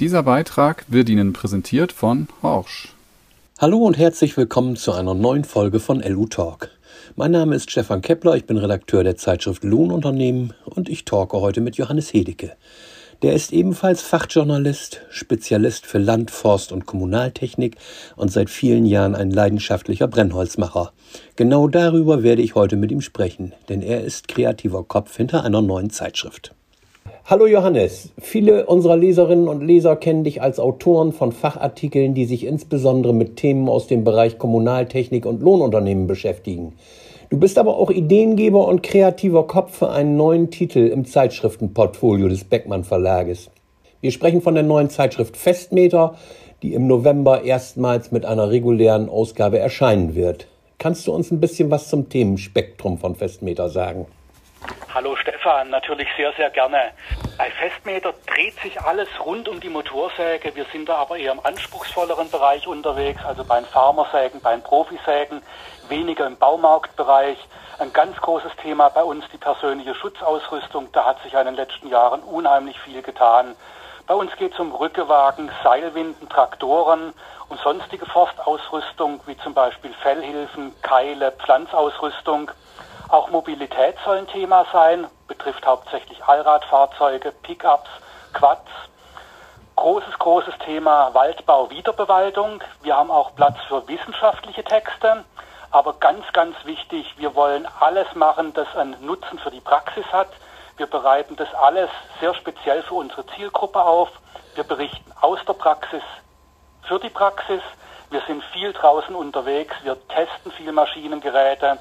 Dieser Beitrag wird Ihnen präsentiert von Horsch. Hallo und herzlich willkommen zu einer neuen Folge von LU Talk. Mein Name ist Stefan Kepler, ich bin Redakteur der Zeitschrift Lohnunternehmen und ich talke heute mit Johannes Hedecke. Der ist ebenfalls Fachjournalist, Spezialist für Land-, Forst- und Kommunaltechnik und seit vielen Jahren ein leidenschaftlicher Brennholzmacher. Genau darüber werde ich heute mit ihm sprechen, denn er ist kreativer Kopf hinter einer neuen Zeitschrift. Hallo Johannes, viele unserer Leserinnen und Leser kennen dich als Autoren von Fachartikeln, die sich insbesondere mit Themen aus dem Bereich Kommunaltechnik und Lohnunternehmen beschäftigen. Du bist aber auch Ideengeber und kreativer Kopf für einen neuen Titel im Zeitschriftenportfolio des Beckmann Verlages. Wir sprechen von der neuen Zeitschrift Festmeter, die im November erstmals mit einer regulären Ausgabe erscheinen wird. Kannst du uns ein bisschen was zum Themenspektrum von Festmeter sagen? Hallo Stefan, natürlich sehr, sehr gerne. Bei Festmeter dreht sich alles rund um die Motorsäge. Wir sind da aber eher im anspruchsvolleren Bereich unterwegs, also bei den Farmersägen, bei den Profisägen weniger im Baumarktbereich. Ein ganz großes Thema bei uns die persönliche Schutzausrüstung. Da hat sich in den letzten Jahren unheimlich viel getan. Bei uns geht es um Rückewagen, Seilwinden, Traktoren und sonstige Forstausrüstung, wie zum Beispiel Fellhilfen, Keile, Pflanzausrüstung. Auch Mobilität soll ein Thema sein, betrifft hauptsächlich Allradfahrzeuge, Pickups, Quads. Großes, großes Thema Waldbau, Wiederbewaldung. Wir haben auch Platz für wissenschaftliche Texte. Aber ganz, ganz wichtig, wir wollen alles machen, das einen Nutzen für die Praxis hat. Wir bereiten das alles sehr speziell für unsere Zielgruppe auf. Wir berichten aus der Praxis für die Praxis. Wir sind viel draußen unterwegs. Wir testen viel Maschinengeräte.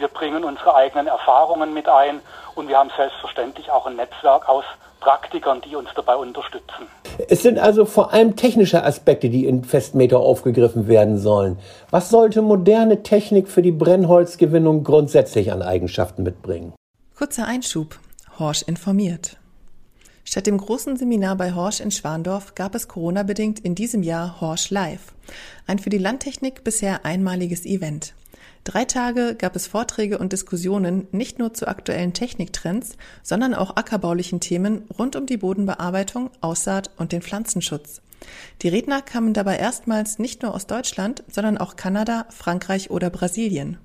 Wir bringen unsere eigenen Erfahrungen mit ein und wir haben selbstverständlich auch ein Netzwerk aus Praktikern, die uns dabei unterstützen. Es sind also vor allem technische Aspekte, die in Festmeter aufgegriffen werden sollen. Was sollte moderne Technik für die Brennholzgewinnung grundsätzlich an Eigenschaften mitbringen? Kurzer Einschub. Horsch informiert. Statt dem großen Seminar bei Horsch in Schwandorf gab es Corona-bedingt in diesem Jahr Horsch Live. Ein für die Landtechnik bisher einmaliges Event. Drei Tage gab es Vorträge und Diskussionen nicht nur zu aktuellen Techniktrends, sondern auch ackerbaulichen Themen rund um die Bodenbearbeitung, Aussaat und den Pflanzenschutz. Die Redner kamen dabei erstmals nicht nur aus Deutschland, sondern auch Kanada, Frankreich oder Brasilien.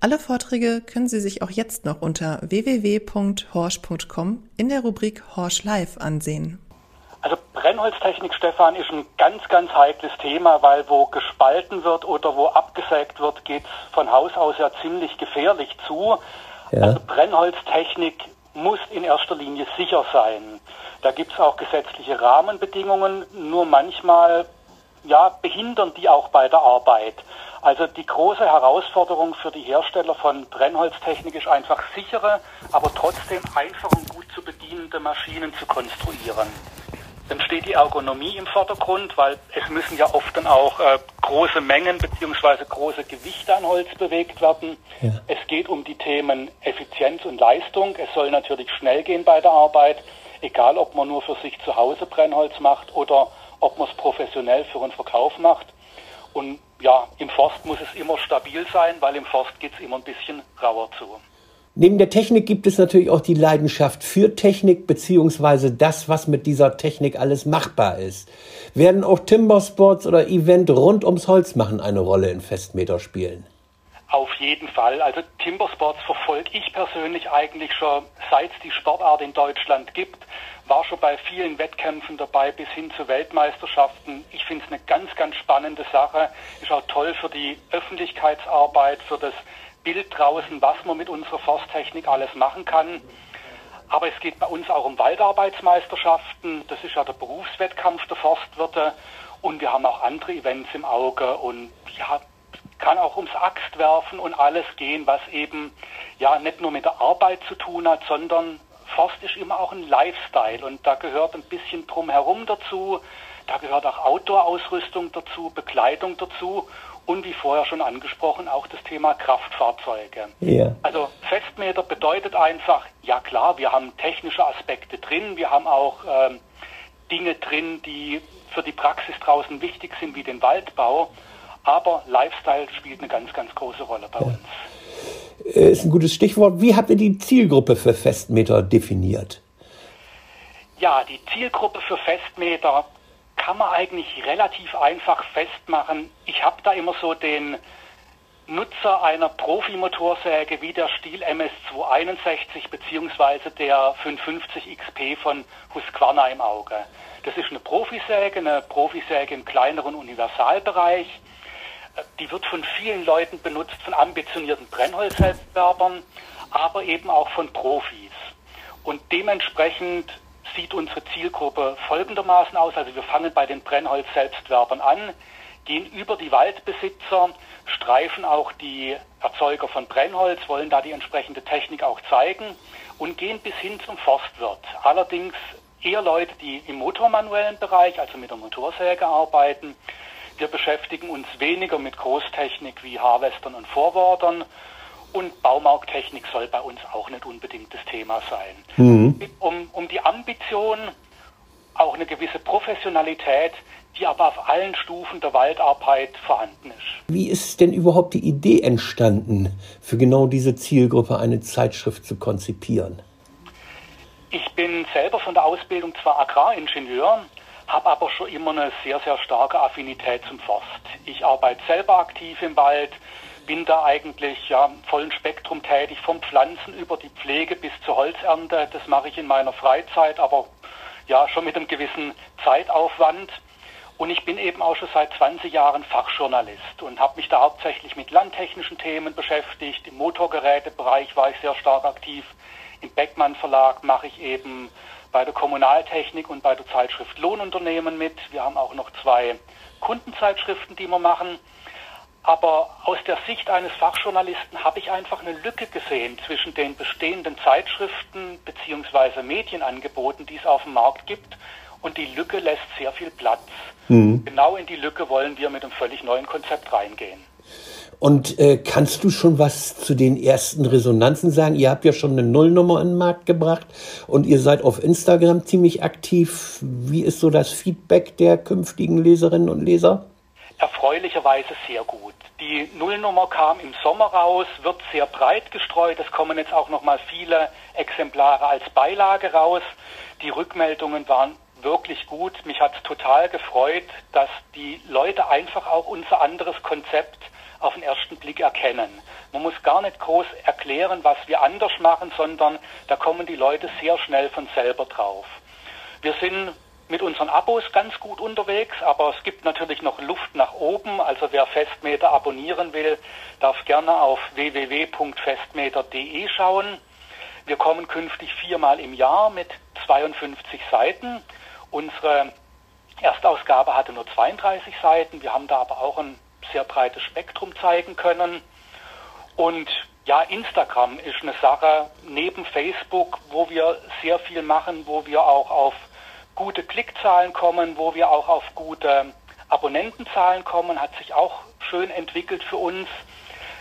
Alle Vorträge können Sie sich auch jetzt noch unter www.horsch.com in der Rubrik Horsch Live ansehen. Also Brennholztechnik, Stefan, ist ein ganz, ganz heikles Thema, weil wo gespalten wird oder wo abgesägt wird, geht es von Haus aus ja ziemlich gefährlich zu. Ja. Also Brennholztechnik muss in erster Linie sicher sein. Da gibt es auch gesetzliche Rahmenbedingungen, nur manchmal ja, behindern die auch bei der Arbeit. Also die große Herausforderung für die Hersteller von Brennholztechnik ist einfach sichere, aber trotzdem einfach und gut zu bedienende Maschinen zu konstruieren. Dann steht die Ergonomie im Vordergrund, weil es müssen ja oft dann auch äh, große Mengen bzw. große Gewichte an Holz bewegt werden. Ja. Es geht um die Themen Effizienz und Leistung. Es soll natürlich schnell gehen bei der Arbeit, egal ob man nur für sich zu Hause Brennholz macht oder ob man es professionell für einen Verkauf macht. Und ja, im Forst muss es immer stabil sein, weil im Forst geht es immer ein bisschen rauer zu. Neben der Technik gibt es natürlich auch die Leidenschaft für Technik beziehungsweise das, was mit dieser Technik alles machbar ist. Werden auch Timbersports oder Event rund ums Holz machen eine Rolle in Festmeter spielen? Auf jeden Fall. Also Timbersports verfolge ich persönlich eigentlich schon seit es die Sportart in Deutschland gibt. War schon bei vielen Wettkämpfen dabei bis hin zu Weltmeisterschaften. Ich finde es eine ganz, ganz spannende Sache. Ist auch toll für die Öffentlichkeitsarbeit, für das Bild draußen, was man mit unserer Forsttechnik alles machen kann. Aber es geht bei uns auch um Waldarbeitsmeisterschaften. Das ist ja der Berufswettkampf der Forstwirte. Und wir haben auch andere Events im Auge. Und ja, kann auch ums Axtwerfen und alles gehen, was eben ja nicht nur mit der Arbeit zu tun hat, sondern Forst ist immer auch ein Lifestyle. Und da gehört ein bisschen drumherum dazu. Da gehört auch Outdoor-Ausrüstung dazu, Bekleidung dazu und wie vorher schon angesprochen auch das Thema Kraftfahrzeuge. Ja. Also Festmeter bedeutet einfach, ja klar, wir haben technische Aspekte drin, wir haben auch ähm, Dinge drin, die für die Praxis draußen wichtig sind, wie den Waldbau, aber Lifestyle spielt eine ganz, ganz große Rolle bei ja. uns. Äh, ist ein gutes Stichwort. Wie habt ihr die Zielgruppe für Festmeter definiert? Ja, die Zielgruppe für Festmeter kann man eigentlich relativ einfach festmachen. Ich habe da immer so den Nutzer einer Profimotorsäge wie der Stiel MS261 bzw. der 550 XP von Husqvarna im Auge. Das ist eine Profisäge, eine Profisäge im kleineren Universalbereich. Die wird von vielen Leuten benutzt, von ambitionierten Brennholzselbstwerbern, aber eben auch von Profis. Und dementsprechend sieht unsere Zielgruppe folgendermaßen aus. Also wir fangen bei den Brennholz-Selbstwerbern an, gehen über die Waldbesitzer, streifen auch die Erzeuger von Brennholz, wollen da die entsprechende Technik auch zeigen und gehen bis hin zum Forstwirt. Allerdings eher Leute, die im motormanuellen Bereich, also mit der Motorsäge arbeiten. Wir beschäftigen uns weniger mit Großtechnik wie Harvestern und Vorwardern und Baumarkttechnik soll bei uns auch nicht unbedingt das Thema sein. Mhm. Um, um die Ambition, auch eine gewisse Professionalität, die aber auf allen Stufen der Waldarbeit vorhanden ist. Wie ist denn überhaupt die Idee entstanden, für genau diese Zielgruppe eine Zeitschrift zu konzipieren? Ich bin selber von der Ausbildung zwar Agraringenieur, habe aber schon immer eine sehr, sehr starke Affinität zum Forst. Ich arbeite selber aktiv im Wald, bin da eigentlich ja im vollen Spektrum tätig, vom Pflanzen über die Pflege bis zur Holzernte. Das mache ich in meiner Freizeit, aber ja schon mit einem gewissen Zeitaufwand. Und ich bin eben auch schon seit 20 Jahren Fachjournalist und habe mich da hauptsächlich mit landtechnischen Themen beschäftigt. Im Motorgerätebereich war ich sehr stark aktiv. Im Beckmann Verlag mache ich eben bei der Kommunaltechnik und bei der Zeitschrift Lohnunternehmen mit. Wir haben auch noch zwei Kundenzeitschriften, die wir machen. Aber aus der Sicht eines Fachjournalisten habe ich einfach eine Lücke gesehen zwischen den bestehenden Zeitschriften bzw. Medienangeboten, die es auf dem Markt gibt. Und die Lücke lässt sehr viel Platz. Mhm. Genau in die Lücke wollen wir mit einem völlig neuen Konzept reingehen. Und äh, kannst du schon was zu den ersten Resonanzen sagen? Ihr habt ja schon eine Nullnummer in den Markt gebracht und ihr seid auf Instagram ziemlich aktiv. Wie ist so das Feedback der künftigen Leserinnen und Leser? Erfreulicherweise sehr gut. Die Nullnummer kam im Sommer raus, wird sehr breit gestreut. Es kommen jetzt auch noch mal viele Exemplare als Beilage raus. Die Rückmeldungen waren wirklich gut. Mich hat es total gefreut, dass die Leute einfach auch unser anderes Konzept auf den ersten Blick erkennen. Man muss gar nicht groß erklären, was wir anders machen, sondern da kommen die Leute sehr schnell von selber drauf. Wir sind mit unseren Abos ganz gut unterwegs, aber es gibt natürlich noch Luft nach oben. Also wer Festmeter abonnieren will, darf gerne auf www.festmeter.de schauen. Wir kommen künftig viermal im Jahr mit 52 Seiten. Unsere Erstausgabe hatte nur 32 Seiten. Wir haben da aber auch ein sehr breites Spektrum zeigen können. Und ja, Instagram ist eine Sache neben Facebook, wo wir sehr viel machen, wo wir auch auf gute Klickzahlen kommen, wo wir auch auf gute Abonnentenzahlen kommen, hat sich auch schön entwickelt für uns.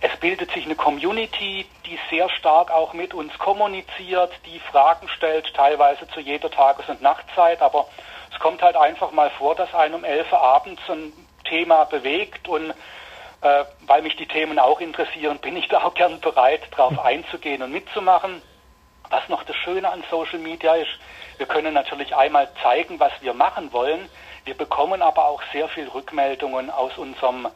Es bildet sich eine Community, die sehr stark auch mit uns kommuniziert, die Fragen stellt, teilweise zu jeder Tages- und Nachtzeit. Aber es kommt halt einfach mal vor, dass einem um 11 Uhr abends ein Thema bewegt und äh, weil mich die Themen auch interessieren, bin ich da auch gern bereit, darauf einzugehen und mitzumachen. Was noch das Schöne an Social Media ist, wir können natürlich einmal zeigen, was wir machen wollen. Wir bekommen aber auch sehr viel Rückmeldungen aus unserem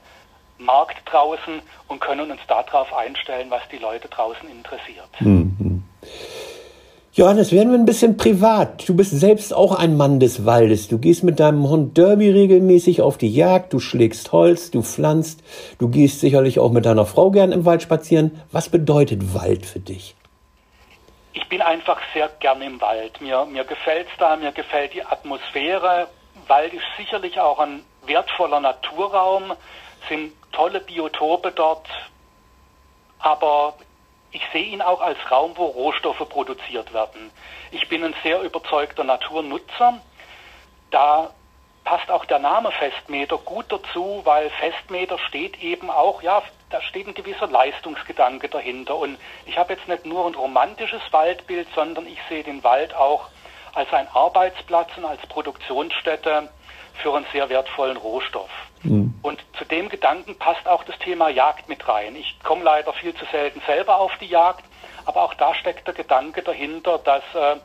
Markt draußen und können uns darauf einstellen, was die Leute draußen interessiert. Mhm. Johannes, werden wir ein bisschen privat. Du bist selbst auch ein Mann des Waldes. Du gehst mit deinem Hund Derby regelmäßig auf die Jagd, du schlägst Holz, du pflanzt, du gehst sicherlich auch mit deiner Frau gern im Wald spazieren. Was bedeutet Wald für dich? Ich bin einfach sehr gern im Wald. Mir, mir gefällt es da, mir gefällt die Atmosphäre. Wald ist sicherlich auch ein wertvoller Naturraum, sind tolle Biotope dort, aber ich sehe ihn auch als Raum, wo Rohstoffe produziert werden. Ich bin ein sehr überzeugter Naturnutzer. Da passt auch der Name Festmeter gut dazu, weil Festmeter steht eben auch ja da steht ein gewisser Leistungsgedanke dahinter. Und ich habe jetzt nicht nur ein romantisches Waldbild, sondern ich sehe den Wald auch als ein Arbeitsplatz und als Produktionsstätte für einen sehr wertvollen Rohstoff. Mhm. Und zu dem Gedanken passt auch das Thema Jagd mit rein. Ich komme leider viel zu selten selber auf die Jagd, aber auch da steckt der Gedanke dahinter, dass äh,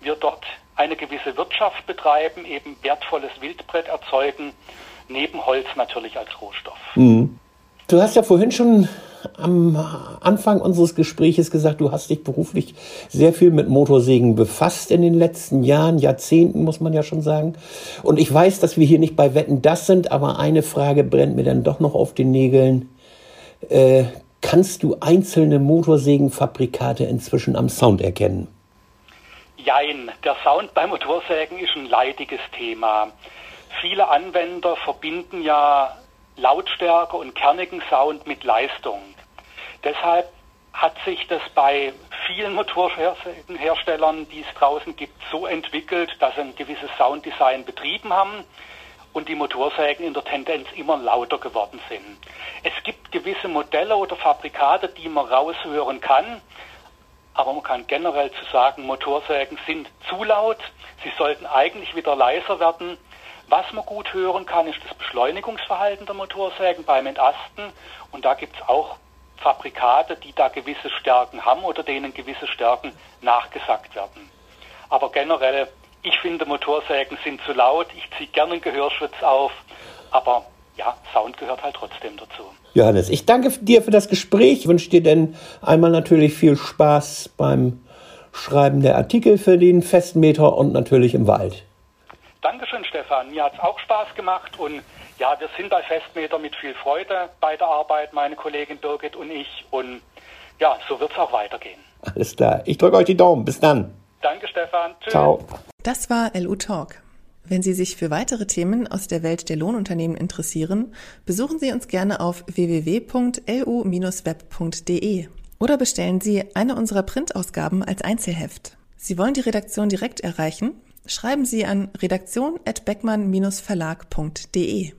wir dort eine gewisse Wirtschaft betreiben, eben wertvolles Wildbrett erzeugen, neben Holz natürlich als Rohstoff. Mhm. Du hast ja vorhin schon am Anfang unseres Gespräches gesagt, du hast dich beruflich sehr viel mit Motorsägen befasst in den letzten Jahren, Jahrzehnten muss man ja schon sagen. Und ich weiß, dass wir hier nicht bei Wetten das sind, aber eine Frage brennt mir dann doch noch auf den Nägeln. Äh, kannst du einzelne Motorsägenfabrikate inzwischen am Sound erkennen? Jein, der Sound bei Motorsägen ist ein leidiges Thema. Viele Anwender verbinden ja Lautstärke und kernigen Sound mit Leistung. Deshalb hat sich das bei vielen Motorsägenherstellern, die es draußen gibt, so entwickelt, dass sie ein gewisses Sounddesign betrieben haben und die Motorsägen in der Tendenz immer lauter geworden sind. Es gibt gewisse Modelle oder Fabrikate, die man raushören kann, aber man kann generell zu sagen, Motorsägen sind zu laut, sie sollten eigentlich wieder leiser werden. Was man gut hören kann, ist das Beschleunigungsverhalten der Motorsägen beim Entasten und da gibt es auch Fabrikate, die da gewisse Stärken haben oder denen gewisse Stärken nachgesagt werden. Aber generell ich finde, Motorsägen sind zu laut. Ich ziehe gerne einen Gehörschutz auf. Aber ja, Sound gehört halt trotzdem dazu. Johannes, ich danke dir für das Gespräch. Ich wünsche dir denn einmal natürlich viel Spaß beim Schreiben der Artikel für den Festmeter und natürlich im Wald. Dankeschön, Stefan. Mir hat es auch Spaß gemacht und ja, wir sind bei Festmeter mit viel Freude bei der Arbeit, meine Kollegin Birgit und ich. Und ja, so wird es auch weitergehen. Alles klar. Ich drücke euch die Daumen. Bis dann. Danke, Stefan. Tschüss. Ciao. Das war LU Talk. Wenn Sie sich für weitere Themen aus der Welt der Lohnunternehmen interessieren, besuchen Sie uns gerne auf www.lu-web.de oder bestellen Sie eine unserer Printausgaben als Einzelheft. Sie wollen die Redaktion direkt erreichen? Schreiben Sie an redaktion@beckmann-verlag.de.